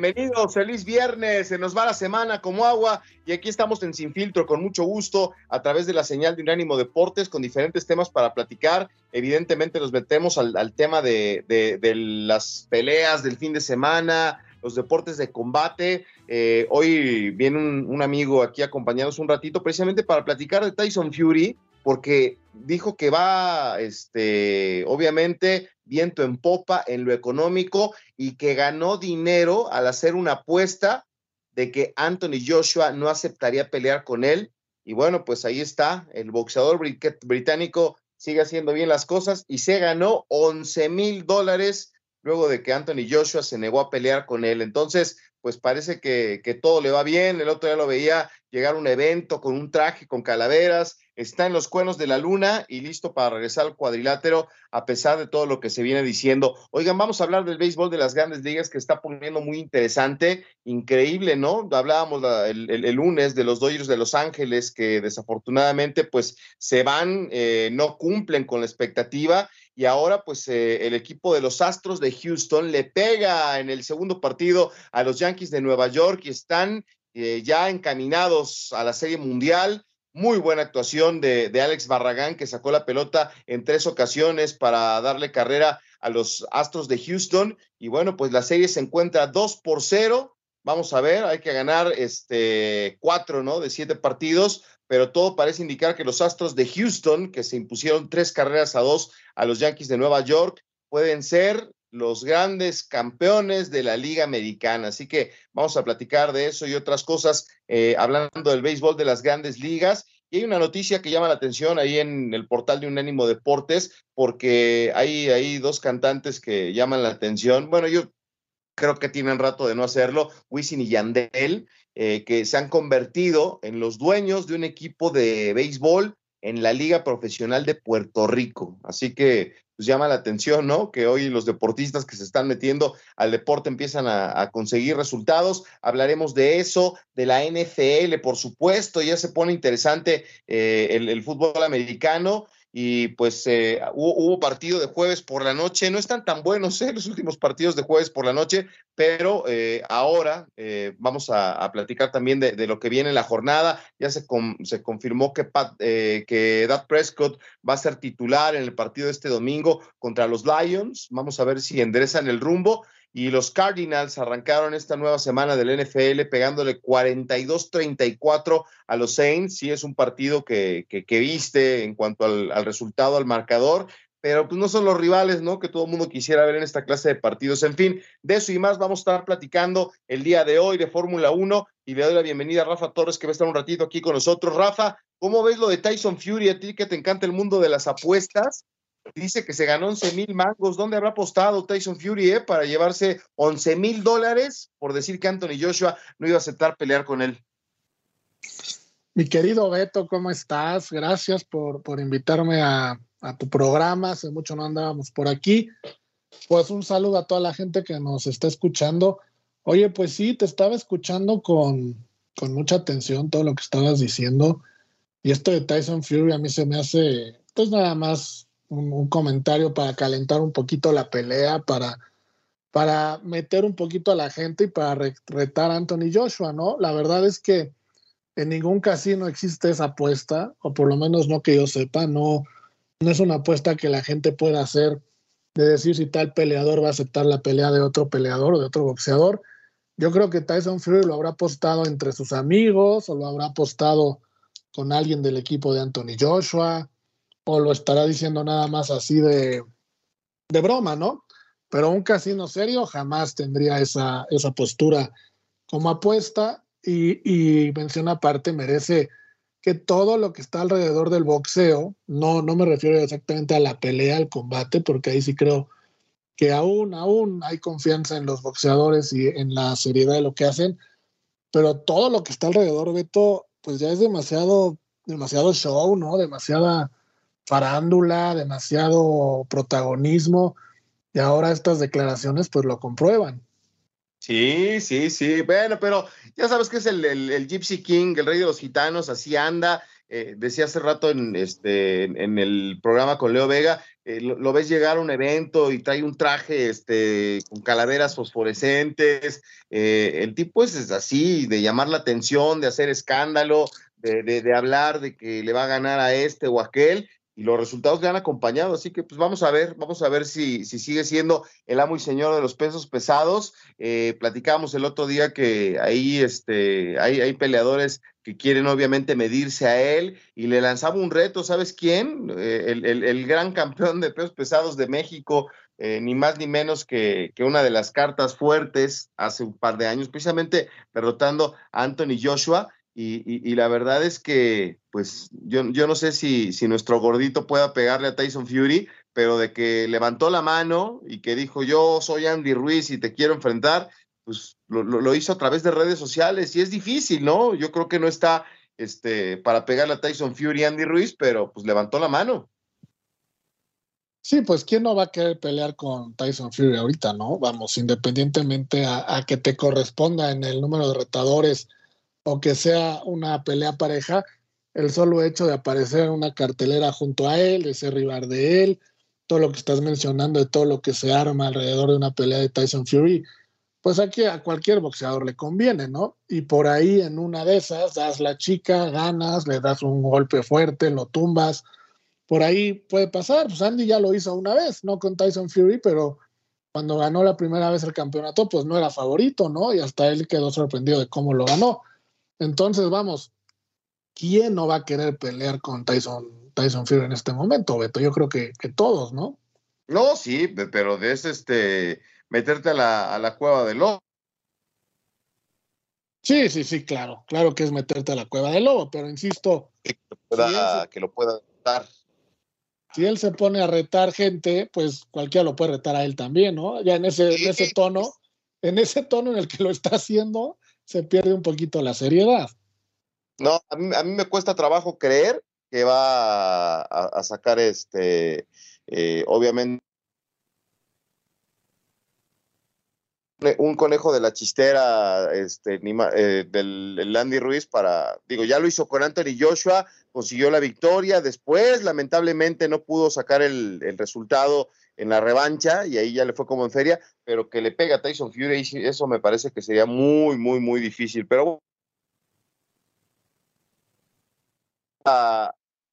Bienvenidos, feliz viernes, se nos va la semana como agua y aquí estamos en Sin Filtro con mucho gusto a través de la señal de Unánimo Deportes con diferentes temas para platicar. Evidentemente nos metemos al, tema de, las peleas del fin de semana, los deportes de combate. Eh, hoy viene un, amigo aquí acompañados un ratito precisamente para platicar de Tyson Fury porque dijo que va, este, obviamente, viento en popa en lo económico y que ganó dinero al hacer una apuesta de que Anthony Joshua no aceptaría pelear con él. Y bueno, pues ahí está, el boxeador británico sigue haciendo bien las cosas y se ganó 11 mil dólares luego de que Anthony Joshua se negó a pelear con él. Entonces, pues parece que, que todo le va bien. El otro día lo veía llegar a un evento con un traje, con calaveras, está en los cuernos de la luna y listo para regresar al cuadrilátero a pesar de todo lo que se viene diciendo. Oigan, vamos a hablar del béisbol de las grandes ligas que está poniendo muy interesante, increíble, ¿no? Hablábamos el, lunes de los Dodgers de Los Ángeles que desafortunadamente pues se van, eh, no cumplen con la expectativa y ahora pues eh, el equipo de los Astros de Houston le pega en el segundo partido a los Yankees de Nueva York y están eh, ya encaminados a la Serie Mundial. Muy buena actuación de, Alex Barragán, que sacó la pelota en tres ocasiones para darle carrera a los Astros de Houston. Y bueno, pues la serie se encuentra 2 por 0. Vamos a ver, hay que ganar este cuatro, ¿no? De siete partidos, pero todo parece indicar que los Astros de Houston, que se impusieron tres carreras a dos a los Yankees de Nueva York, pueden ser los grandes campeones de la Liga Americana. Así que vamos a platicar de eso y otras cosas, eh, hablando del béisbol de las grandes ligas. Y hay una noticia que llama la atención ahí en el portal de Unánimo Deportes, porque hay, hay dos cantantes que llaman la atención. Bueno, yo creo que tienen rato de no hacerlo, Wisin y Yandel, eh, que se han convertido en los dueños de un equipo de béisbol en la Liga Profesional de Puerto Rico. Así que pues llama la atención, ¿no? Que hoy los deportistas que se están metiendo al deporte empiezan a, conseguir resultados. Hablaremos de eso, de la NFL, por supuesto, ya se pone interesante eh, el, fútbol americano y pues eh, hubo, partido de jueves por la noche, no están tan buenos ¿eh? los últimos partidos de jueves por la noche, pero eh, ahora eh, vamos a, platicar también de, lo que viene en la jornada, ya se, se confirmó que, Pat, que Dad Prescott va a ser titular en el partido de este domingo contra los Lions, vamos a ver si enderezan el rumbo y los Cardinals arrancaron esta nueva semana del NFL pegándole 42-34 a los Saints. Sí, es un partido que, que, viste en cuanto al, resultado, al marcador, pero pues no son los rivales, ¿no? Que todo el mundo quisiera ver en esta clase de partidos. En fin, de eso y más vamos a estar platicando el día de hoy de Fórmula 1 y le doy la bienvenida a Rafa Torres que va a estar un ratito aquí con nosotros. Rafa, ¿cómo ves lo de Tyson Fury? A ti que te encanta el mundo de las apuestas, dice que se ganó 11 mil mangos. ¿Dónde habrá apostado Tyson Fury eh, para llevarse 11 mil dólares por decir que Anthony Joshua no iba a aceptar pelear con él? Mi querido Beto, ¿cómo estás? Gracias por, por invitarme a, a, tu programa. Hace mucho no andábamos por aquí. Pues un saludo a toda la gente que nos está escuchando. Oye, pues sí, te estaba escuchando con, con mucha atención todo lo que estabas diciendo. Y esto de Tyson Fury a mí se me hace, pues nada más un, comentario para calentar un poquito la pelea, para, para meter un poquito a la gente y para retar a Anthony Joshua, ¿no? La verdad es que en ningún casino existe esa apuesta, o por lo menos no que yo sepa, no, no es una apuesta que la gente pueda hacer de decir si tal peleador va a aceptar la pelea de otro peleador o de otro boxeador. Yo creo que Tyson Fury lo habrá apostado entre sus amigos o lo habrá apostado con alguien del equipo de Anthony Joshua o lo estará diciendo nada más así de, de broma, ¿no? Pero un casino serio jamás tendría esa, esa postura como apuesta y, y mención aparte merece que todo lo que está alrededor del boxeo, no, no me refiero exactamente a la pelea, al combate, porque ahí sí creo que aún, aún hay confianza en los boxeadores y en la seriedad de lo que hacen, pero todo lo que está alrededor, Beto, pues ya es demasiado, demasiado show, ¿no? Demasiada farándula, demasiado protagonismo, y ahora estas declaraciones pues lo comprueban. Sí, sí, sí. Bueno, pero ya sabes que es el, el, Gypsy King, el rey de los gitanos, así anda. Eh, decía hace rato en, este, en, el programa con Leo Vega, eh, lo, ves llegar a un evento y trae un traje este, con calaveras fosforescentes. Eh, el tipo es, así, de llamar la atención, de hacer escándalo, de, de, de hablar de que le va a ganar a este o aquel y los resultados le han acompañado. Así que pues vamos a ver, vamos a ver si, si sigue siendo el amo y señor de los pesos pesados. Eh, platicábamos el otro día que ahí este, hay, hay peleadores que quieren obviamente medirse a él y le lanzaba un reto, ¿sabes quién? Eh, el, gran campeón de pesos pesados de México, eh, ni más ni menos que, que, una de las cartas fuertes hace un par de años, precisamente derrotando a Anthony Joshua. Y, la verdad es que, pues, yo, yo no sé si, si, nuestro gordito pueda pegarle a Tyson Fury, pero de que levantó la mano y que dijo, yo soy Andy Ruiz y te quiero enfrentar, pues lo, lo, hizo a través de redes sociales y es difícil, ¿no? Yo creo que no está este, para pegarle a Tyson Fury Andy Ruiz, pero pues levantó la mano. Sí, pues quién no va a querer pelear con Tyson Fury ahorita, ¿no? Vamos, independientemente a que te corresponda en el número de retadores o que sea una pelea pareja, el solo hecho de aparecer una cartelera junto a él, de ser rival de él, todo lo que estás mencionando, de todo lo que se arma alrededor de una pelea de Tyson Fury, pues aquí a cualquier boxeador le conviene, ¿no? Y por ahí en una de esas das la chica, ganas, le das un golpe fuerte, lo tumbas, por ahí puede pasar, pues Andy ya lo hizo una vez, no con Tyson Fury, pero cuando ganó la primera vez el campeonato, pues no era favorito, ¿no? Y hasta él quedó sorprendido de cómo lo ganó. Entonces, vamos, ¿quién no va a querer pelear con Tyson, Tyson Fury en este momento, Beto? Yo creo que, que todos, ¿no? No, sí, pero es este meterte a la, a la cueva del lobo. Sí, sí, sí, claro, claro que es meterte a la cueva del lobo, pero insisto. Que, que lo pueda retar. Si él se pone a retar gente, pues cualquiera lo puede retar a él también, ¿no? Ya en ese, en ese tono, en ese tono en el que lo está haciendo, se pierde un poquito la seriedad. No, a mí, a mí me cuesta trabajo creer que va a, sacar este, eh, obviamente, un conejo de la chistera este, eh, del Landy Ruiz para, digo, ya lo hizo con Anthony Joshua, consiguió la victoria, después lamentablemente no pudo sacar el resultado en la revancha y ahí ya le fue como en feria, pero que le pega a Tyson Fury, eso me parece que sería muy, muy, muy difícil. Pero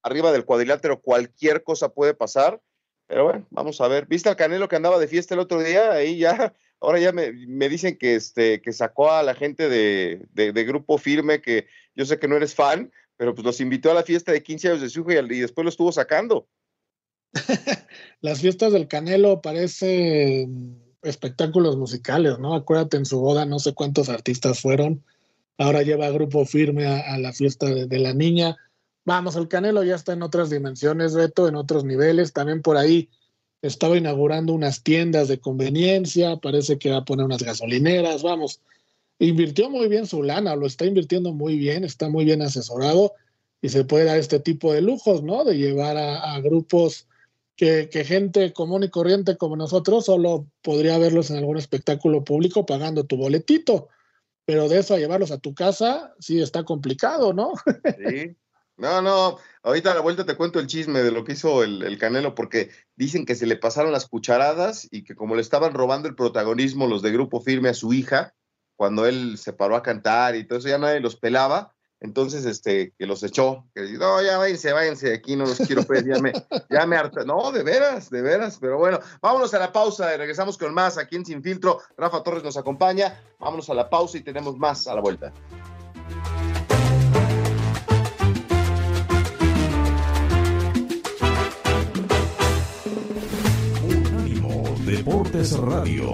arriba del cuadrilátero cualquier cosa puede pasar, pero bueno, vamos a ver. ¿Viste al Canelo que andaba de fiesta el otro día? Ahí ya, ahora ya me, dicen que, este, que sacó a la gente de, de, Grupo Firme, que yo sé que no eres fan, pero pues los invitó a la fiesta de 15 años de su hijo y después lo estuvo sacando. Las fiestas del Canelo parecen espectáculos musicales, ¿no? Acuérdate en su boda, no sé cuántos artistas fueron. Ahora lleva grupo firme a, la fiesta de, la niña. Vamos, el Canelo ya está en otras dimensiones, Beto, en otros niveles. También por ahí estaba inaugurando unas tiendas de conveniencia, parece que va a poner unas gasolineras, vamos. Invirtió muy bien su lana, lo está invirtiendo muy bien, está muy bien asesorado y se puede dar este tipo de lujos, ¿no? De llevar a grupos que, gente común y corriente como nosotros solo podría verlos en algún espectáculo público pagando tu boletito. Pero de eso a llevarlos a tu casa, sí está complicado, ¿no? Sí. No, no, ahorita a la vuelta te cuento el chisme de lo que hizo el, Canelo, porque dicen que se le pasaron las cucharadas y que como le estaban robando el protagonismo los de Grupo Firme a su hija, cuando él se paró a cantar y todo eso, ya nadie los pelaba, entonces, este, que los echó, que no, ya váyanse, váyanse, aquí no los quiero ver, ya me, ya harta. No, de veras, de veras, pero bueno, vámonos a la pausa y regresamos con más aquí en Sin Filtro. Rafa Torres nos acompaña, vámonos a la pausa y tenemos más a la vuelta. Unánimo Deportes Radio.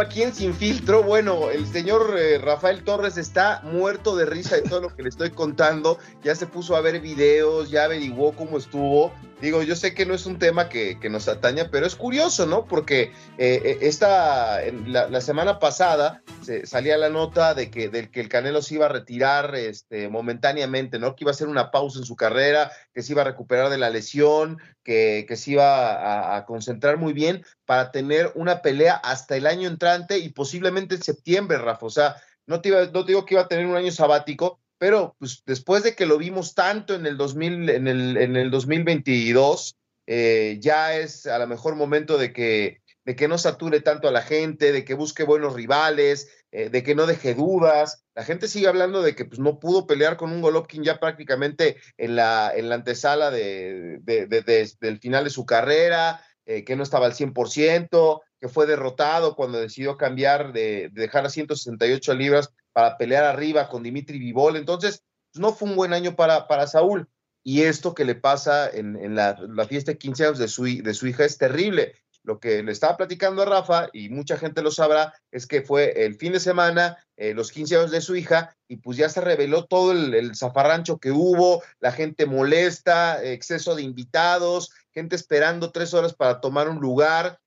Aquí en Sin Filtro. Bueno, el señor eh, Rafael Torres está muerto de risa de todo lo que le estoy contando. Ya se puso a ver videos, ya averiguó cómo estuvo. Digo, yo sé que no es un tema que, nos ataña, pero es curioso, ¿no? Porque eh, eh, esta, la, semana pasada se, salía la nota de que, del que el Canelo se iba a retirar este, momentáneamente, ¿no? Que iba a hacer una pausa en su carrera, que se iba a recuperar de la lesión, que, que se iba a, concentrar muy bien para tener una pelea hasta el año entrante y posiblemente en septiembre, Rafa. O sea, no te, iba, no te digo que iba a tener un año sabático, pero pues, después de que lo vimos tanto en el, 2000, en el, en el 2022, eh, ya es a lo mejor momento de que, de que no sature tanto a la gente, de que busque buenos rivales, eh, de que no deje dudas. La gente sigue hablando de que pues, no pudo pelear con un Golovkin ya prácticamente en la, en la antesala de, del final de su carrera, eh, que no estaba al 100%, que fue derrotado cuando decidió cambiar de, dejar a 168 libras para pelear arriba con Dimitri Vivol. Entonces, pues, no fue un buen año para, para Saúl. Y esto que le pasa en, la, fiesta de 15 años de su, de su hija es terrible. Lo que le estaba platicando a Rafa, y mucha gente lo sabrá, es que fue el fin de semana, eh, los 15 años de su hija, y pues ya se reveló todo el, el zafarrancho que hubo, la gente molesta, exceso de invitados, gente esperando tres horas para tomar un lugar,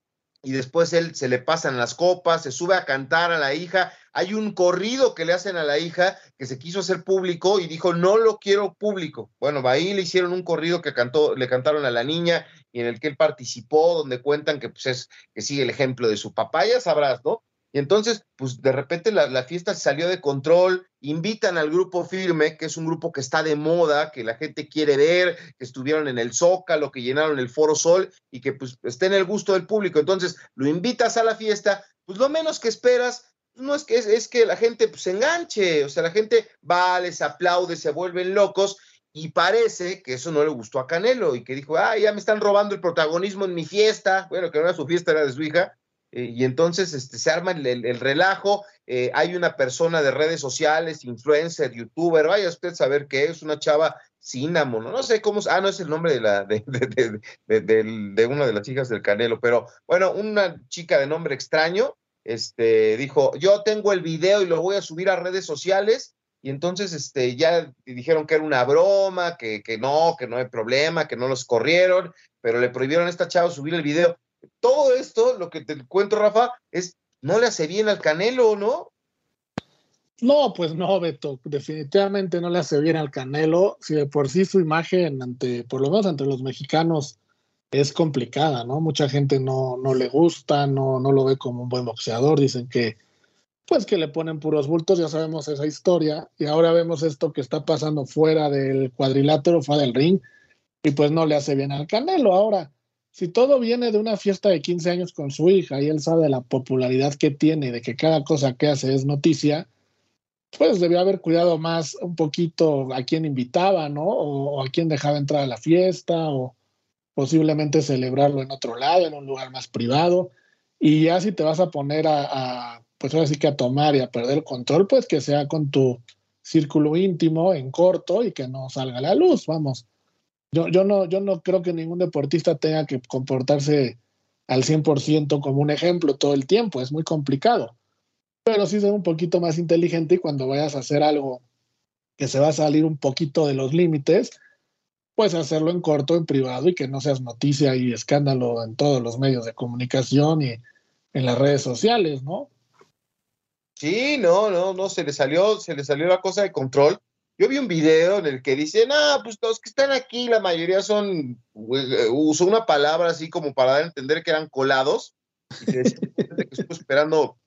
y después él se le pasan las copas, se sube a cantar a la hija. Hay un corrido que le hacen a la hija que se quiso hacer público y dijo, no lo quiero público. Bueno, ahí le hicieron un corrido que cantó, le cantaron a la niña y en el que él participó, donde cuentan que pues es que sigue el ejemplo de su papá, ya sabrás, ¿no? Y entonces, pues de repente la, fiesta salió de control, invitan al grupo Firme, que es un grupo que está de moda, que la gente quiere ver, que estuvieron en el Zócalo, que llenaron el Foro Sol y que pues esté en el gusto del público. Entonces, lo invitas a la fiesta, pues lo menos que esperas no es que es, que la gente pues, se enganche, o sea, la gente va, les aplaude, se vuelven locos y parece que eso no le gustó a Canelo y que dijo, ah, ya me están robando el protagonismo en mi fiesta, bueno, que no era su fiesta, era de su hija, eh, y entonces este, se arma el, relajo, eh, hay una persona de redes sociales, influencer, youtuber, vaya usted a saber qué es, una chava Cinnamon, no, sé cómo, ah, no es el nombre de, la, de, de, una de las hijas del Canelo, pero bueno, una chica de nombre extraño, este, dijo, yo tengo el video y lo voy a subir a redes sociales, y entonces este, ya dijeron que era una broma, que, que no, que no hay problema, que no los corrieron, pero le prohibieron a esta chava subir el video todo esto, lo que te cuento, Rafa, es no le hace bien al Canelo, ¿no? No, pues no, Beto, definitivamente no le hace bien al Canelo. Si de por sí su imagen ante, por lo menos ante los mexicanos, es complicada, ¿no? Mucha gente no, no le gusta, no, no lo ve como un buen boxeador, dicen que, pues que le ponen puros bultos, ya sabemos esa historia, y ahora vemos esto que está pasando fuera del cuadrilátero, fuera del ring, y pues no le hace bien al Canelo. Ahora, si todo viene de una fiesta de 15 años con su hija y él sabe la popularidad que tiene, de que cada cosa que hace es noticia, pues debió haber cuidado más un poquito a quién invitaba, ¿no? O, a quién dejaba entrar a la fiesta, o posiblemente celebrarlo en otro lado, en un lugar más privado. Y ya si te vas a poner a, a pues ahora sí que a tomar y a perder el control, pues que sea con tu círculo íntimo en corto y que no salga la luz, vamos yo, yo, no, yo no creo que ningún deportista tenga que comportarse al 100% como un ejemplo todo el tiempo, es muy complicado. Pero sí ser un poquito más inteligente y cuando vayas a hacer algo que se va a salir un poquito de los límites, pues hacerlo en corto, en privado y que no seas noticia y escándalo en todos los medios de comunicación y en las redes sociales, ¿no? Sí, no, no, no, se le salió, se le salió la cosa de control. Yo vi un video en el que dicen, ah, pues los que están aquí, la mayoría son, eh, usó una palabra así como para dar a entender que eran colados, y que, estuvo esperando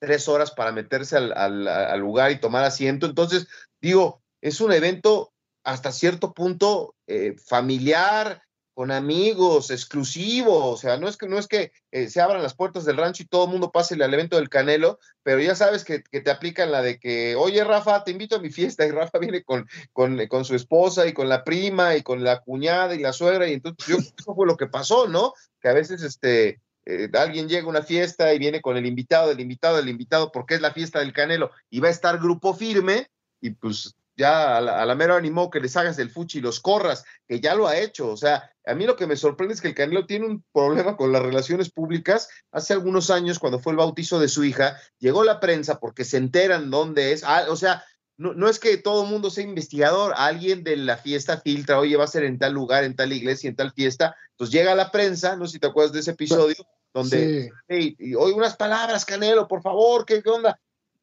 tres horas para meterse al, al, lugar y tomar asiento. Entonces, digo, es un evento hasta cierto punto eh, familiar, con amigos, exclusivo, o sea, no es que, no es que eh, se abran las puertas del rancho y todo el mundo pase al evento del Canelo, pero ya sabes que, te aplican la de que, oye Rafa, te invito a mi fiesta, y Rafa viene con, con, su esposa y con la prima y con la cuñada y la suegra, y entonces yo, eso fue lo que pasó, ¿no? Que a veces este, eh, alguien llega a una fiesta y viene con el invitado, del invitado, del invitado, porque es la fiesta del Canelo, y va a estar grupo firme, y pues ya a la, mera animó que les hagas el fuchi y los corras, que ya lo ha hecho. O sea, a mí lo que me sorprende es que el Canelo tiene un problema con las relaciones públicas. Hace algunos años, cuando fue el bautizo de su hija, llegó la prensa porque se enteran dónde es. Ah, o sea, no, no, es que todo el mundo sea investigador, alguien de la fiesta filtra, oye, va a ser en tal lugar, en tal iglesia, en tal fiesta. Entonces llega la prensa, no sé si te acuerdas de ese episodio, donde, sí. oye, unas palabras, Canelo, por favor, ¿qué, ¿qué onda?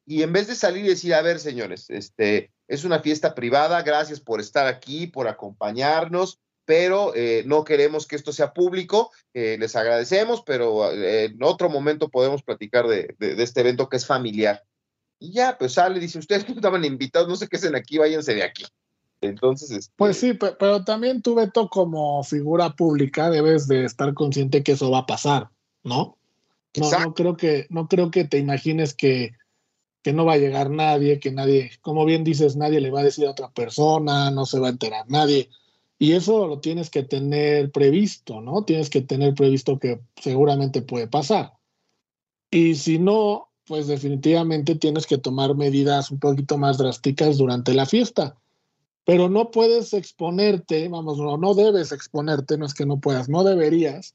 Y en vez de salir y decir, a ver, señores, este, es una fiesta privada, gracias por estar aquí, por acompañarnos, pero eh, no queremos que esto sea público. Eh, les agradecemos, pero eh, en otro momento podemos platicar de, este evento que es familiar. Y ya, pues sale, dice, ustedes no estaban invitados, no sé qué hacen aquí, váyanse de aquí. Entonces, este pues sí, pero, también tú, Beto, como figura pública, debes de estar consciente que eso va a pasar, ¿no? No, no creo que, no creo que te imagines que que no va a llegar nadie, que nadie, como bien dices, nadie le va a decir a otra persona, no se va a enterar nadie. Y eso lo tienes que tener previsto, ¿no? Tienes que tener previsto que seguramente puede pasar. Y si no, pues definitivamente tienes que tomar medidas un poquito más drásticas durante la fiesta. Pero no puedes exponerte, vamos, no, no debes exponerte, no es que no puedas, no deberías,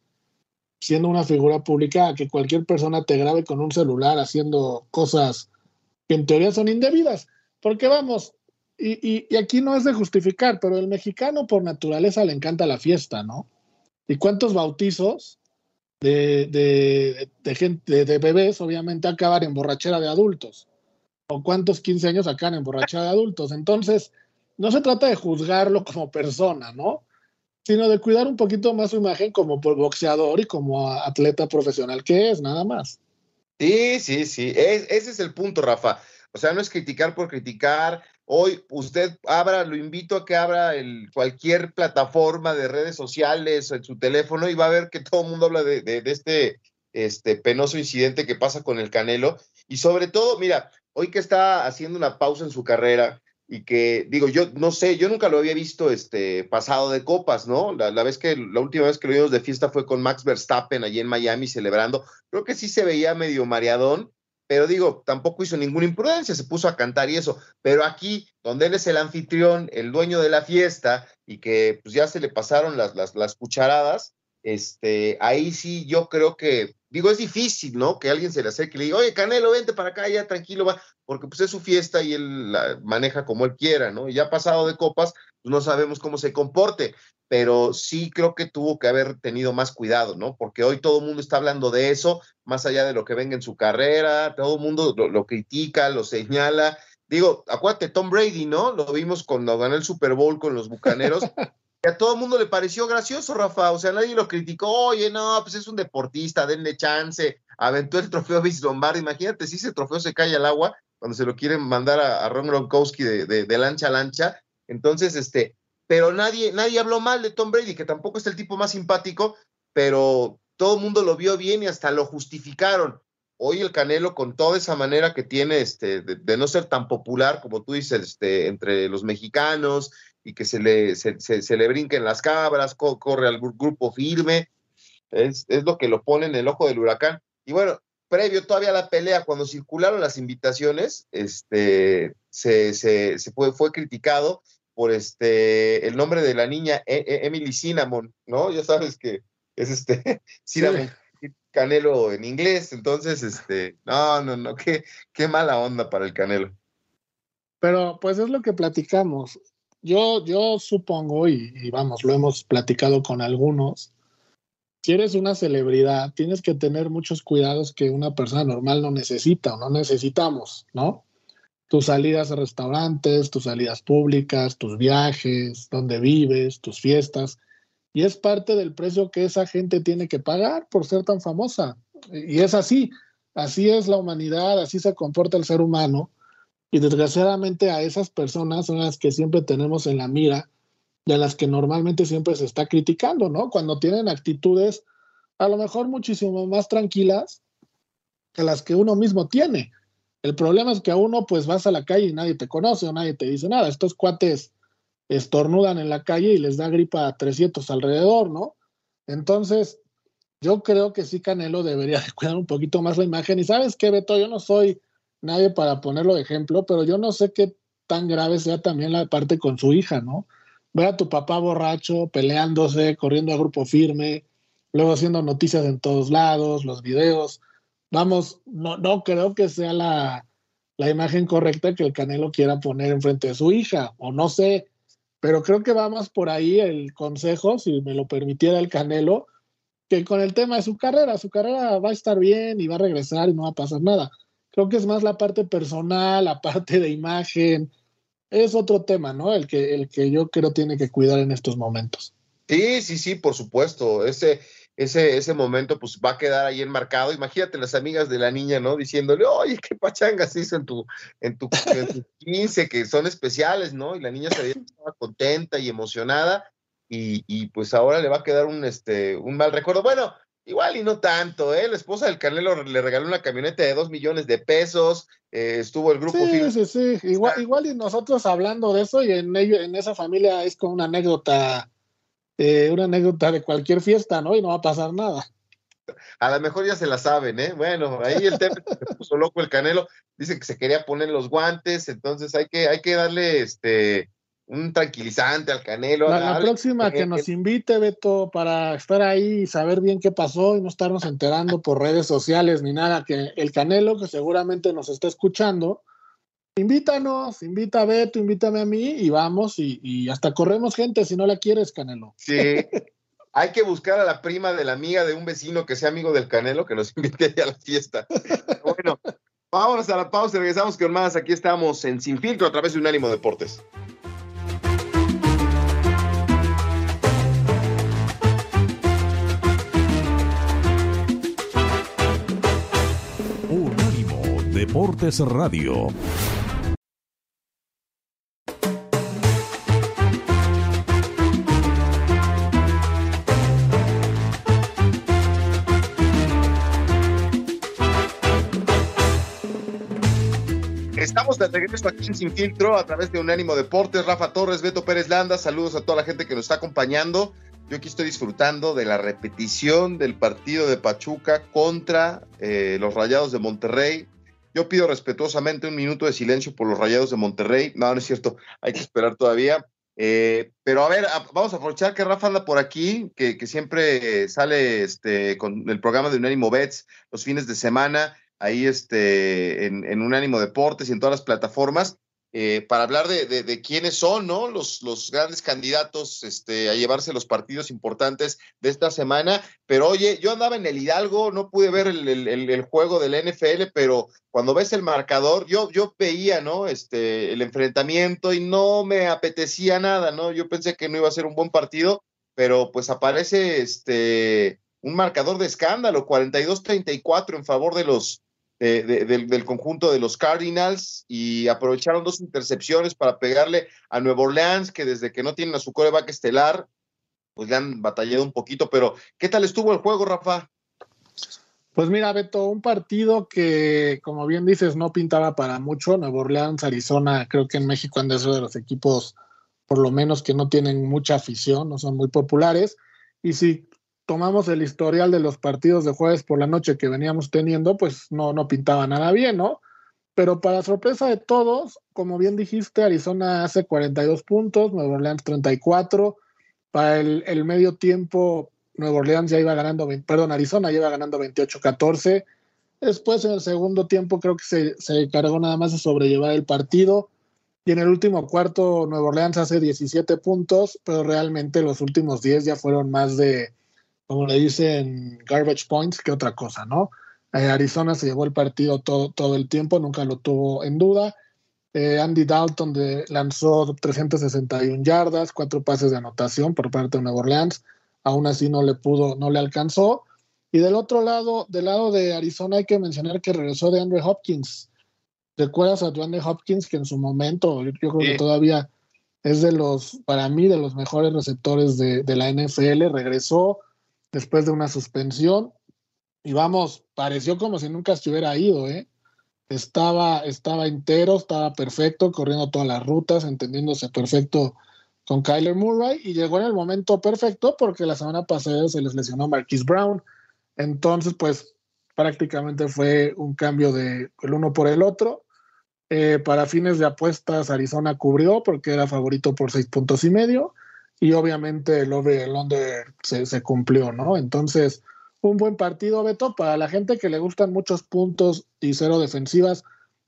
siendo una figura pública, a que cualquier persona te grabe con un celular haciendo cosas que en teoría son indebidas. Porque vamos, y, aquí no es de justificar, pero el mexicano por naturaleza le encanta la fiesta, ¿no? ¿Y cuántos bautizos de, de, gente, de bebés obviamente acaban en borrachera de adultos? ¿O cuántos 15 años acaban en borrachera de adultos? Entonces, no se trata de juzgarlo como persona, ¿no? Sino de cuidar un poquito más su imagen como boxeador y como atleta profesional que es, nada más. Sí, sí, sí, ese es el punto, Rafa. O sea, no es criticar por criticar. Hoy usted abra, lo invito a que abra cualquier plataforma de redes sociales en su teléfono y va a ver que todo el mundo habla de, de, este, este penoso incidente que pasa con el Canelo. Y sobre todo, mira, hoy que está haciendo una pausa en su carrera, y que digo, yo no sé, yo nunca lo había visto este pasado de copas, ¿no? La, vez que la última vez que lo vimos de fiesta fue con Max Verstappen allí en Miami celebrando. Creo que sí se veía medio mareadón, pero digo, tampoco hizo ninguna imprudencia, se puso a cantar y eso. Pero aquí, donde él es el anfitrión, el dueño de la fiesta, y que pues ya se le pasaron las, las, las cucharadas, este, ahí sí yo creo que, digo, es difícil, ¿no? Que alguien se le acerque y le diga, oye, Canelo, vente para acá, ya tranquilo, va, porque pues es su fiesta y él la maneja como él quiera, ¿no? Y ya pasado de copas, pues no sabemos cómo se comporte, pero sí creo que tuvo que haber tenido más cuidado, ¿no? Porque hoy todo el mundo está hablando de eso, más allá de lo que venga en su carrera, todo el mundo lo, lo critica, lo señala. Digo, acuérdate, Tom Brady, ¿no? Lo vimos cuando ganó el Super Bowl con los Bucaneros. a todo el mundo le pareció gracioso, Rafa. O sea, nadie lo criticó. Oye, no, pues es un deportista, denle chance. Aventó el trofeo Vince Lombardi. Imagínate si ese trofeo se cae al agua cuando se lo quieren mandar a, Ron Gronkowski de, de, lancha a lancha. Entonces, este, pero nadie, nadie habló mal de Tom Brady, que tampoco es el tipo más simpático, pero todo el mundo lo vio bien y hasta lo justificaron. Hoy el Canelo, con toda esa manera que tiene este, de, de no ser tan popular, como tú dices, este, entre los mexicanos, y que se le, se, le brinquen las cabras, corre al grupo firme, es, lo que lo pone en el ojo del huracán. Y bueno, previo todavía a la pelea, cuando circularon las invitaciones, este, se, se, fue, fue, criticado por este, el nombre de la niña e, e, Emily Cinnamon, ¿no? Ya sabes que es este Cinnamon Canelo en inglés, entonces, este, no, no, no, qué, qué mala onda para el Canelo. Pero pues es lo que platicamos yo, yo supongo, y, vamos, lo hemos platicado con algunos, si eres una celebridad, tienes que tener muchos cuidados que una persona normal no necesita o no necesitamos, ¿no? Tus salidas a restaurantes, tus salidas públicas, tus viajes, donde vives, tus fiestas. Y es parte del precio que esa gente tiene que pagar por ser tan famosa. Y es así, así es la humanidad, así se comporta el ser humano. Y desgraciadamente a esas personas son las que siempre tenemos en la mira de las que normalmente siempre se está criticando, ¿no? Cuando tienen actitudes a lo mejor muchísimo más tranquilas que las que uno mismo tiene. El problema es que a uno pues vas a la calle y nadie te conoce o nadie te dice nada. Estos cuates estornudan en la calle y les da gripa a 300 alrededor, ¿no? Entonces, yo creo que sí Canelo debería de cuidar un poquito más la imagen. Y sabes qué, Beto, yo no soy nadie para ponerlo de ejemplo, pero yo no sé qué tan grave sea también la parte con su hija, ¿no? ver a tu papá borracho, peleándose, corriendo a grupo firme, luego haciendo noticias en todos lados, los videos. Vamos, no, no creo que sea la, la imagen correcta que el Canelo quiera poner enfrente de su hija, o no sé, pero creo que va más por ahí el consejo, si me lo permitiera el Canelo, que con el tema de su carrera, su carrera va a estar bien y va a regresar y no va a pasar nada. Creo que es más la parte personal, la parte de imagen, es otro tema, ¿no? El que, el que yo creo tiene que cuidar en estos momentos. Sí, sí, sí, por supuesto. Ese, ese, ese momento pues va a quedar ahí enmarcado. Imagínate las amigas de la niña, ¿no? Diciéndole, oye, qué pachangas hizo en tu, en tu, 15, que son especiales, ¿no? Y la niña se estaba contenta y emocionada. Y, y, pues ahora le va a quedar un, este, un mal recuerdo. Bueno, Igual y no tanto, ¿eh? La esposa del Canelo le regaló una camioneta de dos millones de pesos, eh, estuvo el grupo. Sí, sí, sí, igual, igual y nosotros hablando de eso y en, ello, en esa familia es como una anécdota, eh, una anécdota de cualquier fiesta, ¿no? Y no va a pasar nada. A lo mejor ya se la saben, ¿eh? Bueno, ahí el tema se puso loco el Canelo, dice que se quería poner los guantes, entonces hay que, hay que darle este un tranquilizante al Canelo. La, próxima que nos invite, Beto, para estar ahí y saber bien qué pasó y no estarnos enterando por redes sociales ni nada, que el Canelo, que seguramente nos está escuchando, invítanos, invita a Beto, invítame a mí y vamos y, y hasta corremos gente si no la quieres, Canelo. Sí. Hay que buscar a la prima de la amiga de un vecino que sea amigo del Canelo que nos invite a la fiesta. bueno, vámonos a la pausa y regresamos con más. Aquí estamos en Sin Filtro a través de Unánimo Deportes. Deportes Radio. Estamos de regreso aquí Sin Filtro a través de Unánimo Deportes. Rafa Torres, Beto Pérez Landa, saludos a toda la gente que nos está acompañando. Yo aquí estoy disfrutando de la repetición del partido de Pachuca contra eh, los Rayados de Monterrey. Yo pido respetuosamente un minuto de silencio por los Rayados de Monterrey. No, no es cierto, hay que esperar todavía. Eh, pero a ver, vamos a aprovechar que Rafa anda por aquí, que, siempre sale este, con el programa de Unánimo Bets los fines de semana, ahí este, en, en Unánimo Deportes y en todas las plataformas. Eh, para hablar de, quiénes son ¿no? los, grandes candidatos este, a llevarse los partidos importantes de esta semana. Pero oye, yo andaba en el Hidalgo, no pude ver el, juego del NFL, pero cuando ves el marcador, yo, yo veía ¿no? este, el enfrentamiento y no me apetecía nada, ¿no? Yo pensé que no iba a ser un buen partido, pero pues aparece este, un marcador de escándalo, 42-34 en favor de los, del, conjunto de los Cardinals y aprovecharon dos intercepciones para pegarle a Nueva Orleans, que desde que no tienen a su coreback estelar, pues le han batallado un poquito, pero ¿qué tal estuvo el juego, Rafa? Pues mira, Beto, un partido que, como bien dices, no pintaba para mucho. Nueva Orleans, Arizona, creo que en México han de ser de los equipos, por lo menos, que no tienen mucha afición, no son muy populares. Y si tomamos el historial de los partidos de jueves por la noche que veníamos teniendo, pues no, no pintaba nada bien, ¿no? Pero para sorpresa de todos, como bien dijiste, Arizona hace 42 puntos, Nueva Orleans 34. Para el, medio tiempo, Nueva Orleans ya iba ganando, perdón, Arizona ya iba ganando 28-14. Después, en el segundo tiempo, creo que se, se cargó nada más de sobrellevar el partido. Y en el último cuarto, Nueva Orleans hace 17 puntos, pero realmente los últimos 10 ya fueron más de, como le dicen, garbage points que otra cosa, ¿no? Eh, Arizona se llevó el partido todo, todo el tiempo, nunca lo tuvo en duda. Eh, Andy Dalton de, lanzó 361 yardas, cuatro pases de anotación por parte de Nueva Orleans. Aún así no le pudo, no le alcanzó. Y del otro lado, del lado de Arizona, hay que mencionar que regresó de Andrew Hopkins. ¿Recuerdas a Andrew Hopkins que en su momento, yo, creo que todavía es de los, para mí, de los mejores receptores de, de la NFL? Regresó después de una suspensión. Y vamos, pareció como si nunca estuviera ido, ¿eh? Estaba, estaba entero, estaba perfecto, corriendo todas las rutas, entendiéndose perfecto con Kyler Murray y llegó en el momento perfecto porque la semana pasada se les lesionó Marquise Brown. Entonces, pues prácticamente fue un cambio de el uno por el otro. Eh, para fines de apuestas, Arizona cubrió porque era favorito por seis puntos y medio y obviamente el over el under se, se, cumplió, ¿no? Entonces, un buen partido, Beto, para la gente que le gustan muchos puntos y cero defensivas,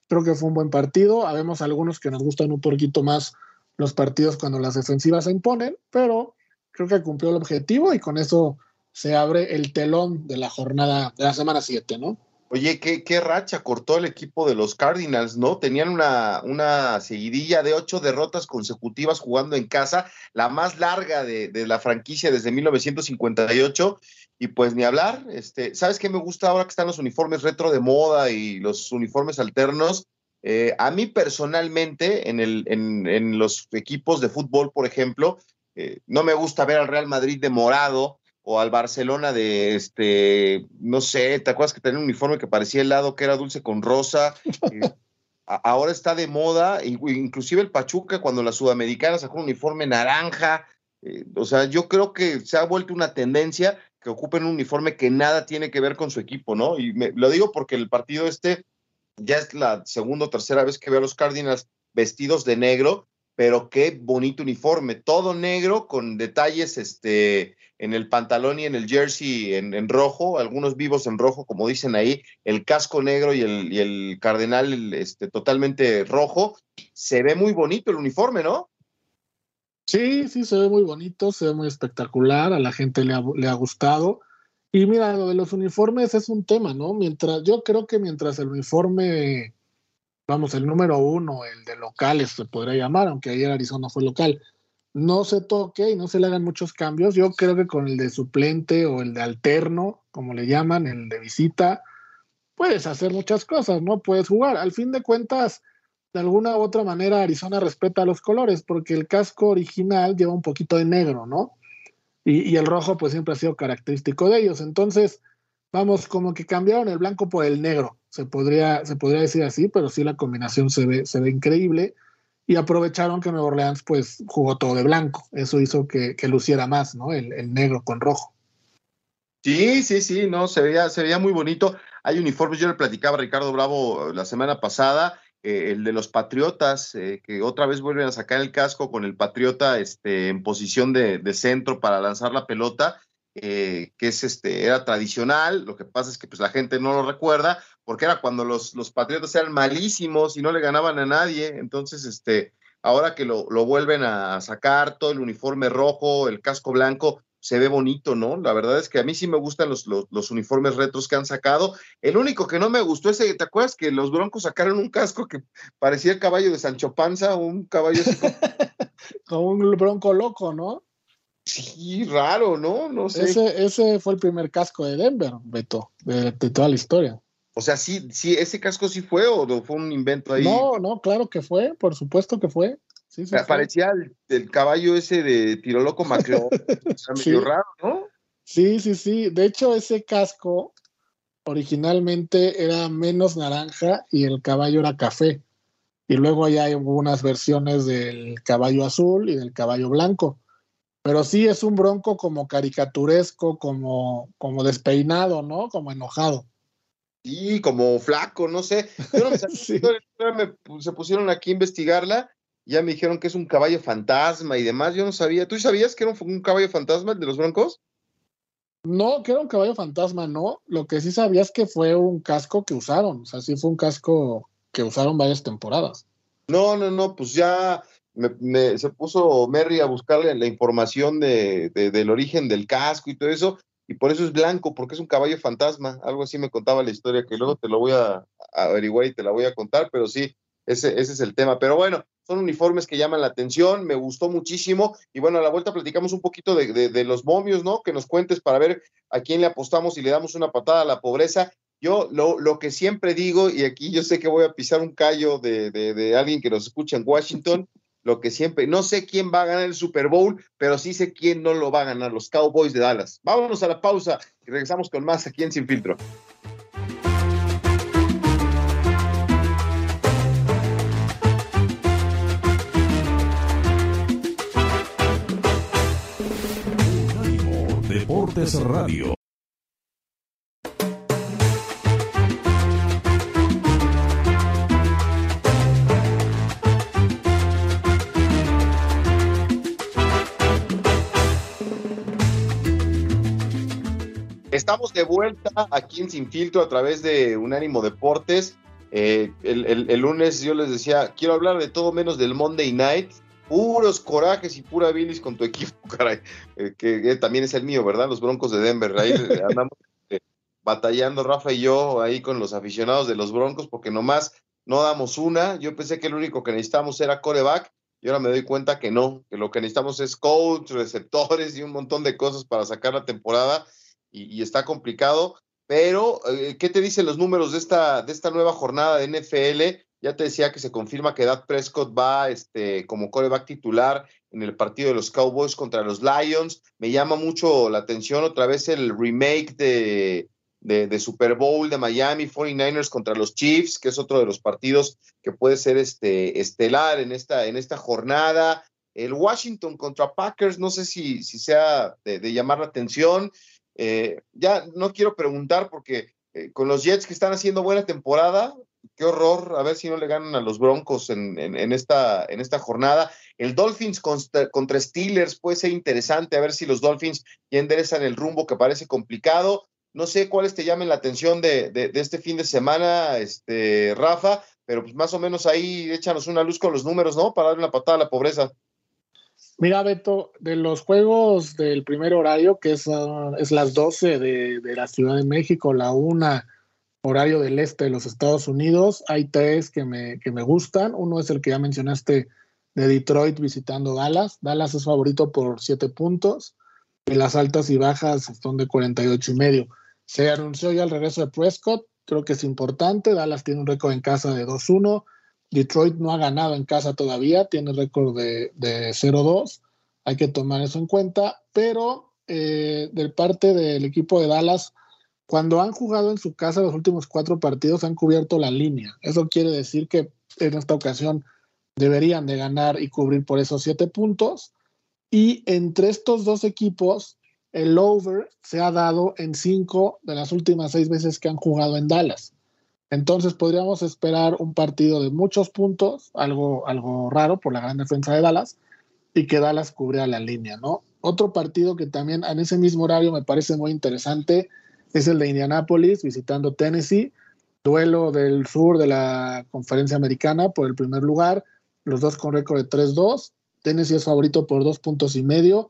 creo que fue un buen partido. Habemos algunos que nos gustan un poquito más los partidos cuando las defensivas se imponen, pero creo que cumplió el objetivo y con eso se abre el telón de la jornada de la semana 7, ¿no? Oye, ¿qué, qué racha cortó el equipo de los Cardinals, ¿no? Tenían una, una seguidilla de ocho derrotas consecutivas jugando en casa, la más larga de, de, la franquicia desde 1958. Y pues ni hablar, este, ¿sabes qué me gusta ahora que están los uniformes retro de moda y los uniformes alternos? Eh, a mí personalmente, en, el, en, en, los equipos de fútbol, por ejemplo, eh, no me gusta ver al Real Madrid de morado, o al Barcelona de este, no sé, ¿te acuerdas que tenía un uniforme que parecía helado, que era dulce con rosa? Eh, ahora está de moda, inclusive el Pachuca cuando la Sudamericana sacó un uniforme naranja. Eh, o sea, yo creo que se ha vuelto una tendencia que ocupen un uniforme que nada tiene que ver con su equipo, ¿no? Y me, lo digo porque el partido este ya es la segunda o tercera vez que veo a los Cardinals vestidos de negro, pero qué bonito uniforme, todo negro con detalles este, en el pantalón y en el jersey en, rojo, algunos vivos en rojo, como dicen ahí, el casco negro y el, y el cardenal este, totalmente rojo. Se ve muy bonito el uniforme, ¿no? Sí, sí, se ve muy bonito, se ve muy espectacular, a la gente le ha, le ha gustado. Y mira, lo de los uniformes es un tema, ¿no? Mientras, yo creo que mientras el uniforme, vamos, el número uno, el de locales se podría llamar, aunque ayer Arizona fue local, no se toque y no se le hagan muchos cambios. Yo creo que con el de suplente o el de alterno, como le llaman, el de visita, puedes hacer muchas cosas, ¿no? Puedes jugar. Al fin de cuentas, de alguna u otra manera, Arizona respeta los colores, porque el casco original lleva un poquito de negro, ¿no? Y, y el rojo, pues siempre ha sido característico de ellos. Entonces, vamos, como que cambiaron el blanco por el negro. Se podría, se podría decir así, pero sí la combinación se ve, se ve increíble y aprovecharon que Nueva Orleans pues jugó todo de blanco. Eso hizo que, que luciera más, ¿no? El, el, negro con rojo. Sí, sí, sí, no, se veía, se veía muy bonito. Hay uniformes, yo le platicaba a Ricardo Bravo la semana pasada, eh, el de los Patriotas, eh, que otra vez vuelven a sacar el casco con el Patriota este, en posición de, de centro para lanzar la pelota. Eh, que es este, era tradicional, lo que pasa es que pues la gente no lo recuerda, porque era cuando los, los Patriotas eran malísimos y no le ganaban a nadie, entonces este, ahora que lo, lo vuelven a sacar, todo el uniforme rojo, el casco blanco, se ve bonito, ¿no? La verdad es que a mí sí me gustan los, los, los, uniformes retros que han sacado. El único que no me gustó es, ¿te acuerdas que los Broncos sacaron un casco que parecía el caballo de Sancho Panza, un caballo como un bronco loco, ¿no? Sí, raro, ¿no? No sé. Ese, ese fue el primer casco de Denver, Beto, de, de, toda la historia. O sea, sí, sí, ese casco sí fue o fue un invento ahí. No, no, claro que fue, por supuesto que fue. Sí, sí Parecía el, el, caballo ese de Tiro Loco Macló. o sea, medio sí. raro, ¿no? Sí, sí, sí. De hecho, ese casco originalmente era menos naranja y el caballo era café. Y luego ya hay unas versiones del caballo azul y del caballo blanco pero sí es un bronco como caricaturesco, como, como despeinado, ¿no? Como enojado. Sí, como flaco, no sé. Yo no me, sí. me se pusieron aquí a investigarla, ya me dijeron que es un caballo fantasma y demás, yo no sabía. ¿Tú sabías que era un, un caballo fantasma el de los broncos? No, que era un caballo fantasma, no. Lo que sí sabía es que fue un casco que usaron, o sea, sí fue un casco que usaron varias temporadas. No, no, no, pues ya me, me, se puso Merry a buscarle la información de, de, del origen del casco y todo eso, y por eso es blanco, porque es un caballo fantasma. Algo así me contaba la historia, que luego te lo voy a, averiguar y te la voy a contar, pero sí, ese, ese es el tema. Pero bueno, son uniformes que llaman la atención, me gustó muchísimo. Y bueno, a la vuelta platicamos un poquito de, de, los momios, ¿no? Que nos cuentes para ver a quién le apostamos y le damos una patada a la pobreza. Yo lo, lo que siempre digo, y aquí yo sé que voy a pisar un callo de, de alguien que nos escucha en Washington, lo que siempre, no sé quién va a ganar el Super Bowl, pero sí sé quién no lo va a ganar, los Cowboys de Dallas. Vámonos a la pausa y regresamos con más aquí en Sin Filtro. Deportes Radio. Estamos de vuelta aquí en Sin Filtro a través de Unánimo Deportes. Eh, el, lunes yo les decía, quiero hablar de todo menos del Monday Night. Puros corajes y pura bilis con tu equipo, caray. Eh, que, también es el mío, ¿verdad? Los Broncos de Denver. Ahí andamos eh, batallando Rafa y yo ahí con los aficionados de los Broncos porque nomás no damos una. Yo pensé que lo único que necesitábamos era coreback y ahora me doy cuenta que no, que lo que necesitamos es coach, receptores y un montón de cosas para sacar la temporada y, está complicado. Pero, eh, ¿qué te dicen los números de esta, de esta nueva jornada de NFL? Ya te decía que se confirma que Dak Prescott va este, como coreback titular en el partido de los Cowboys contra los Lions. Me llama mucho la atención otra vez el remake de, de, Super Bowl de Miami 49ers contra los Chiefs, que es otro de los partidos que puede ser este, estelar en esta, en esta jornada. El Washington contra Packers, no sé si, si sea de llamar la atención. Eh, ya no quiero preguntar porque eh, con los Jets que están haciendo buena temporada, qué horror, a ver si no le ganan a los Broncos en, esta, en esta jornada. El Dolphins contra, Steelers puede ser interesante, a ver si los Dolphins ya enderezan el rumbo que parece complicado. No sé cuáles te llamen la atención de, este fin de semana, este, Rafa, pero pues más o menos ahí échanos una luz con los números, ¿no? Para darle una patada a la pobreza. Mira, Beto, de los juegos del primer horario, que es, ah, es las 12 de, la Ciudad de México, la 1 horario del este de los Estados Unidos, hay tres que me, que me gustan. Uno es el que ya mencionaste de Detroit visitando Dallas. Dallas es favorito por 7 puntos y las altas y bajas son de 48 y medio. Se anunció ya el regreso de Prescott, creo que es importante. Dallas tiene un récord en casa de 2-1. Detroit no ha ganado en casa todavía, tiene récord de, 0-2, hay que tomar eso en cuenta, pero eh, del parte del equipo de Dallas, cuando han jugado en su casa los últimos cuatro partidos han cubierto la línea. Eso quiere decir que en esta ocasión deberían de ganar y cubrir por esos siete puntos. Y entre estos dos equipos, el over se ha dado en cinco de las últimas seis veces que han jugado en Dallas. Entonces podríamos esperar un partido de muchos puntos, algo, algo raro por la gran defensa de Dallas, y que Dallas cubría la línea, ¿no? Otro partido que también en ese mismo horario me parece muy interesante es el de Indianapolis visitando Tennessee, duelo del sur de la conferencia americana por el primer lugar, los dos con récord de 3-2, Tennessee es favorito por dos puntos y medio,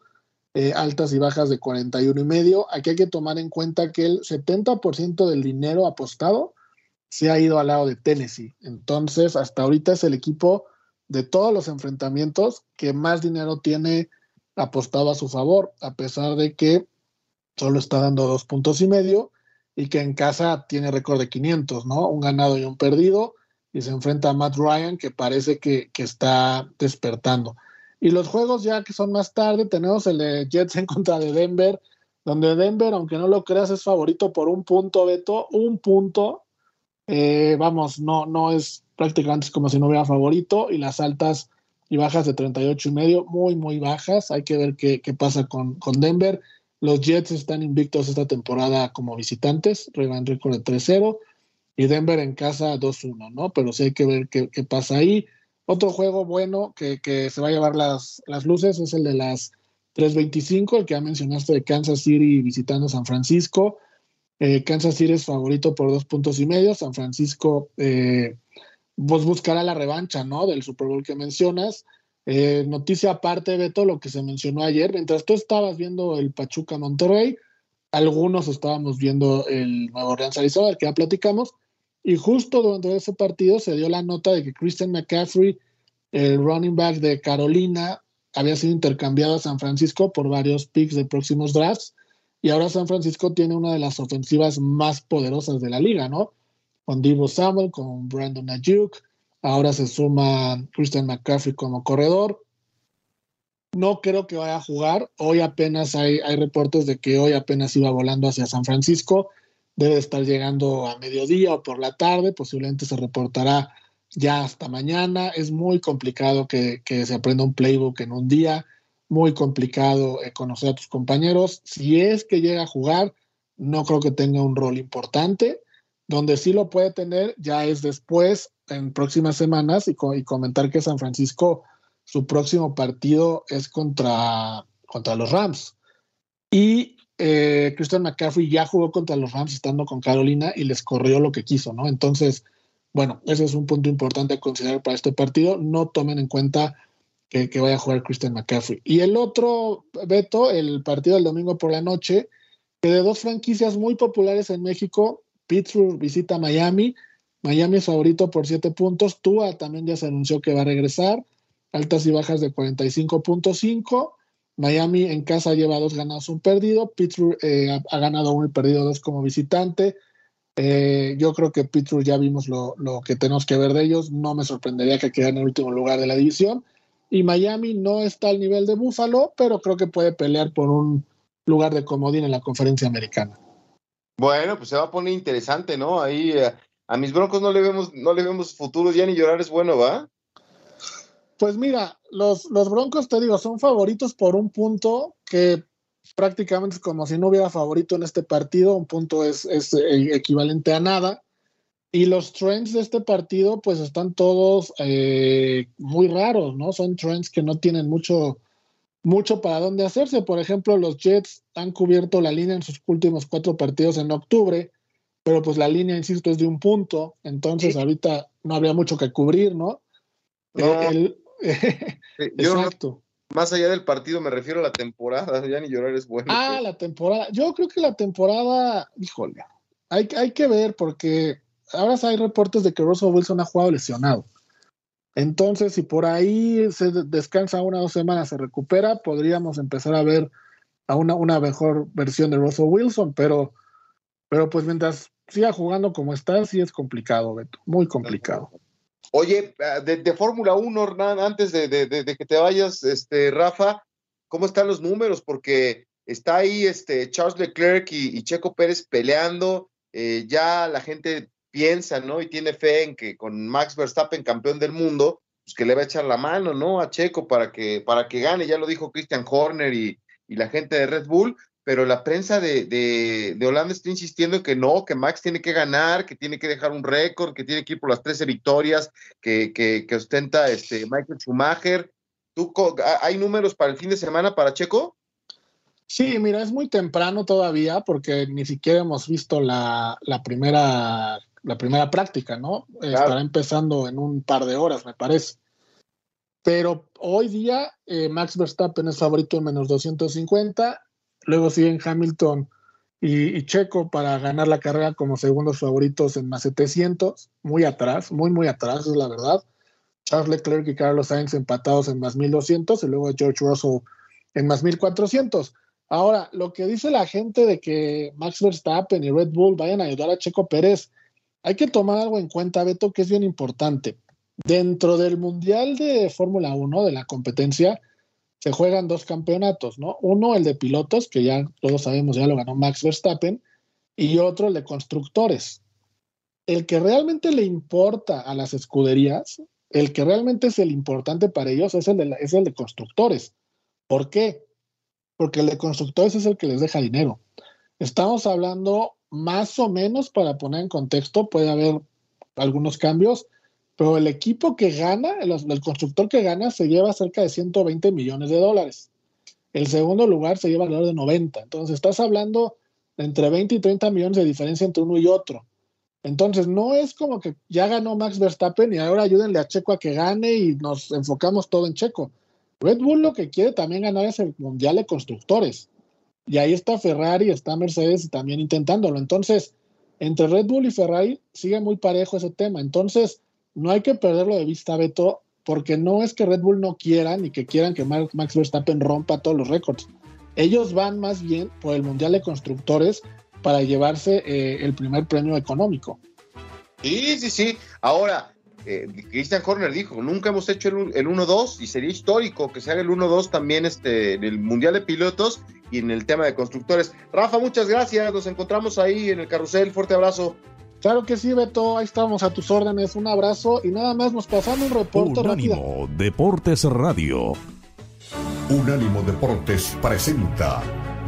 eh, altas y bajas de 41 y medio. Aquí hay que tomar en cuenta que el 70% del dinero apostado se ha ido al lado de Tennessee. Entonces, hasta ahorita es el equipo de todos los enfrentamientos que más dinero tiene apostado a su favor, a pesar de que solo está dando dos puntos y medio y que en casa tiene récord de 500, ¿no? Un ganado y un perdido y se enfrenta a Matt Ryan que parece que, que, está despertando. Y los juegos ya que son más tarde, tenemos el de Jets en contra de Denver, donde Denver, aunque no lo creas, es favorito por un punto, Beto, un punto, eh, vamos, no, no es prácticamente como si no hubiera favorito y las altas y bajas de 38 y medio, muy, muy bajas. Hay que ver qué, pasa con, con, Denver. Los Jets están invictos esta temporada como visitantes, regan récord de 3-0 y Denver en casa 2-1, ¿no? Pero sí hay que ver qué, pasa ahí. Otro juego bueno que, que, se va a llevar las, las luces es el de las 3.25, el que ya mencionaste de Kansas City visitando San Francisco. Eh, Kansas City es favorito por dos puntos y medio. San Francisco eh, pues buscará la revancha, ¿no? Del Super Bowl que mencionas. Eh, noticia aparte, Beto, lo que se mencionó ayer. Mientras tú estabas viendo el Pachuca Monterrey, algunos estábamos viendo el nuevo Orleans Arizona, que ya platicamos, y justo durante ese partido se dio la nota de que Christian McCaffrey, el running back de Carolina, había sido intercambiado a San Francisco por varios picks de próximos drafts, y ahora San Francisco tiene una de las ofensivas más poderosas de la liga, ¿no? Con Divo Samuel, con Brandon Ayuk, ahora se suma Christian McCaffrey como corredor, no creo que vaya a jugar. Hoy apenas hay, hay reportes de que hoy apenas iba volando hacia San Francisco. Debe estar llegando a mediodía o por la tarde. Posiblemente se reportará ya hasta mañana. Es muy complicado que, se aprenda un playbook en un día. Muy complicado eh, conocer a tus compañeros. Si es que llega a jugar, no creo que tenga un rol importante. Donde sí lo puede tener ya es después, en próximas semanas, y, comentar que San Francisco su próximo partido es contra, contra los Rams. Y eh, Christian McCaffrey ya jugó contra los Rams estando con Carolina y les corrió lo que quiso, ¿no? Entonces, bueno, ese es un punto importante a considerar para este partido. No tomen en cuenta que, vaya a jugar Christian McCaffrey. Y el otro, Beto, el partido del domingo por la noche, que de dos franquicias muy populares en México, Pittsburgh visita Miami. Miami es favorito por siete puntos. Tua también ya se anunció que va a regresar altas y bajas de 45.5. Miami en casa lleva dos ganados, un perdido. Pittsburgh eh, ha, ganado uno y perdido dos como visitante. Eh, yo creo que Pittsburgh ya vimos lo, que tenemos que ver de ellos. No me sorprendería que quede en el último lugar de la división. Y Miami no está al nivel de Buffalo, pero creo que puede pelear por un lugar de comodín en la conferencia americana. Bueno, pues se va a poner interesante, ¿no? Ahí eh, a mis broncos no le vemos, no le vemos futuros ya ni llorar es bueno, ¿va? Pues mira, los, los Broncos, te digo, son favoritos por un punto que prácticamente es como si no hubiera favorito en este partido, un punto es, es eh, equivalente a nada. Y los trends de este partido, pues están todos eh, muy raros, ¿no? Son trends que no tienen mucho, mucho para dónde hacerse. Por ejemplo, los Jets han cubierto la línea en sus últimos cuatro partidos en octubre, pero pues la línea, insisto, es de un punto, entonces ahorita no habría mucho que cubrir, ¿no? Eh, Exacto. más allá del partido me refiero a la temporada, ya ni llorar es bueno. Ah, la temporada. Yo creo que la temporada, híjole, hay, hay que ver porque ahora hay reportes de que Russell Wilson ha jugado lesionado. Entonces, si por ahí se descansa una o dos semanas, se recupera, podríamos empezar a ver a una, una mejor versión de Russell Wilson, pero, pero pues mientras siga jugando como está, sí es complicado, Beto, muy complicado. Oye, ah, de, Fórmula 1, Hernán, antes de, que te vayas, este, Rafa, ¿cómo están los números? Porque está ahí este, Charles Leclerc y, Checo Pérez peleando, eh, ya la gente piensa, ¿no? Y tiene fe en que con Max Verstappen, campeón del mundo, pues que le va a echar la mano, ¿no? A Checo para que, para que gane, ya lo dijo Christian Horner y, y la gente de Red Bull, pero la prensa de, de, Holanda está insistiendo que no, que Max tiene que ganar, que tiene que dejar un récord, que tiene que ir por las 13 victorias que, que, que ostenta este Michael Schumacher. ¿Tú, ¿Hay números para el fin de semana para Checo? Sí, mira, es muy temprano todavía porque ni siquiera hemos visto la, la primera, la primera práctica, ¿no? Estará empezando en un par de horas, me parece. Pero hoy día eh, Max Verstappen es favorito en menos 250 Luego siguen Hamilton y, Checo para ganar la carrera como segundos favoritos en más 700, muy atrás, muy, muy atrás, es la verdad. Charles Leclerc y Carlos Sainz empatados en más 1200 y luego George Russell en más 1400. Ahora, lo que dice la gente de que Max Verstappen y Red Bull vayan a ayudar a Checo Pérez, hay que tomar algo en cuenta, Beto, que es bien importante. Dentro del Mundial de Fórmula 1, de la competencia, se juegan dos campeonatos, ¿no? Uno, el de pilotos, que ya todos sabemos, ya lo ganó Max Verstappen, y otro, el de constructores. El que realmente le importa a las escuderías, el que realmente es el importante para ellos, es el de, es el de constructores. ¿Por qué? Porque el de constructores es el que les deja dinero. Estamos hablando más o menos, para poner en contexto, puede haber algunos cambios, pero el equipo que gana, el, constructor que gana, se lleva cerca de 120 millones de dólares. El segundo lugar se lleva alrededor de 90. Entonces, estás hablando de entre 20 y 30 millones de diferencia entre uno y otro. Entonces, no es como que ya ganó Max Verstappen y ahora ayúdenle a Checo a que gane y nos enfocamos todo en Checo. Red Bull lo que quiere también ganar es el Mundial de Constructores. Y ahí está Ferrari, está Mercedes también intentándolo. Entonces, entre Red Bull y Ferrari sigue muy parejo ese tema. Entonces, no hay que perderlo de vista, Beto, porque no es que Red Bull no quiera ni que quieran que Max Verstappen rompa todos los récords. Ellos van más bien por el Mundial de Constructores para llevarse eh, el primer premio económico. Sí, sí, sí. Ahora, eh, Christian Horner dijo, nunca hemos hecho el, 1-2 y sería histórico que se haga el 1-2 también este, en el Mundial de Pilotos y en el tema de constructores. Rafa, muchas gracias, nos encontramos ahí en el carrusel, fuerte abrazo. Claro que sí, Beto, ahí estamos a tus órdenes, un abrazo y nada más nos pasamos un reporte Unánimo Deportes Radio. Unánimo Deportes presenta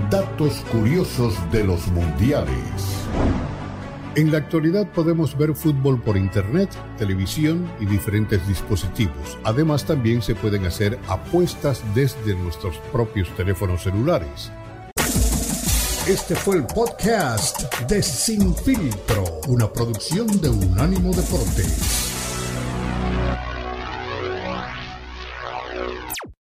datos curiosos de los mundiales. En la actualidad podemos ver fútbol por internet, televisión y diferentes dispositivos. Además también se pueden hacer apuestas desde nuestros propios teléfonos celulares. Este fue el podcast de Sin Filtro, una producción de Unánimo Deportes.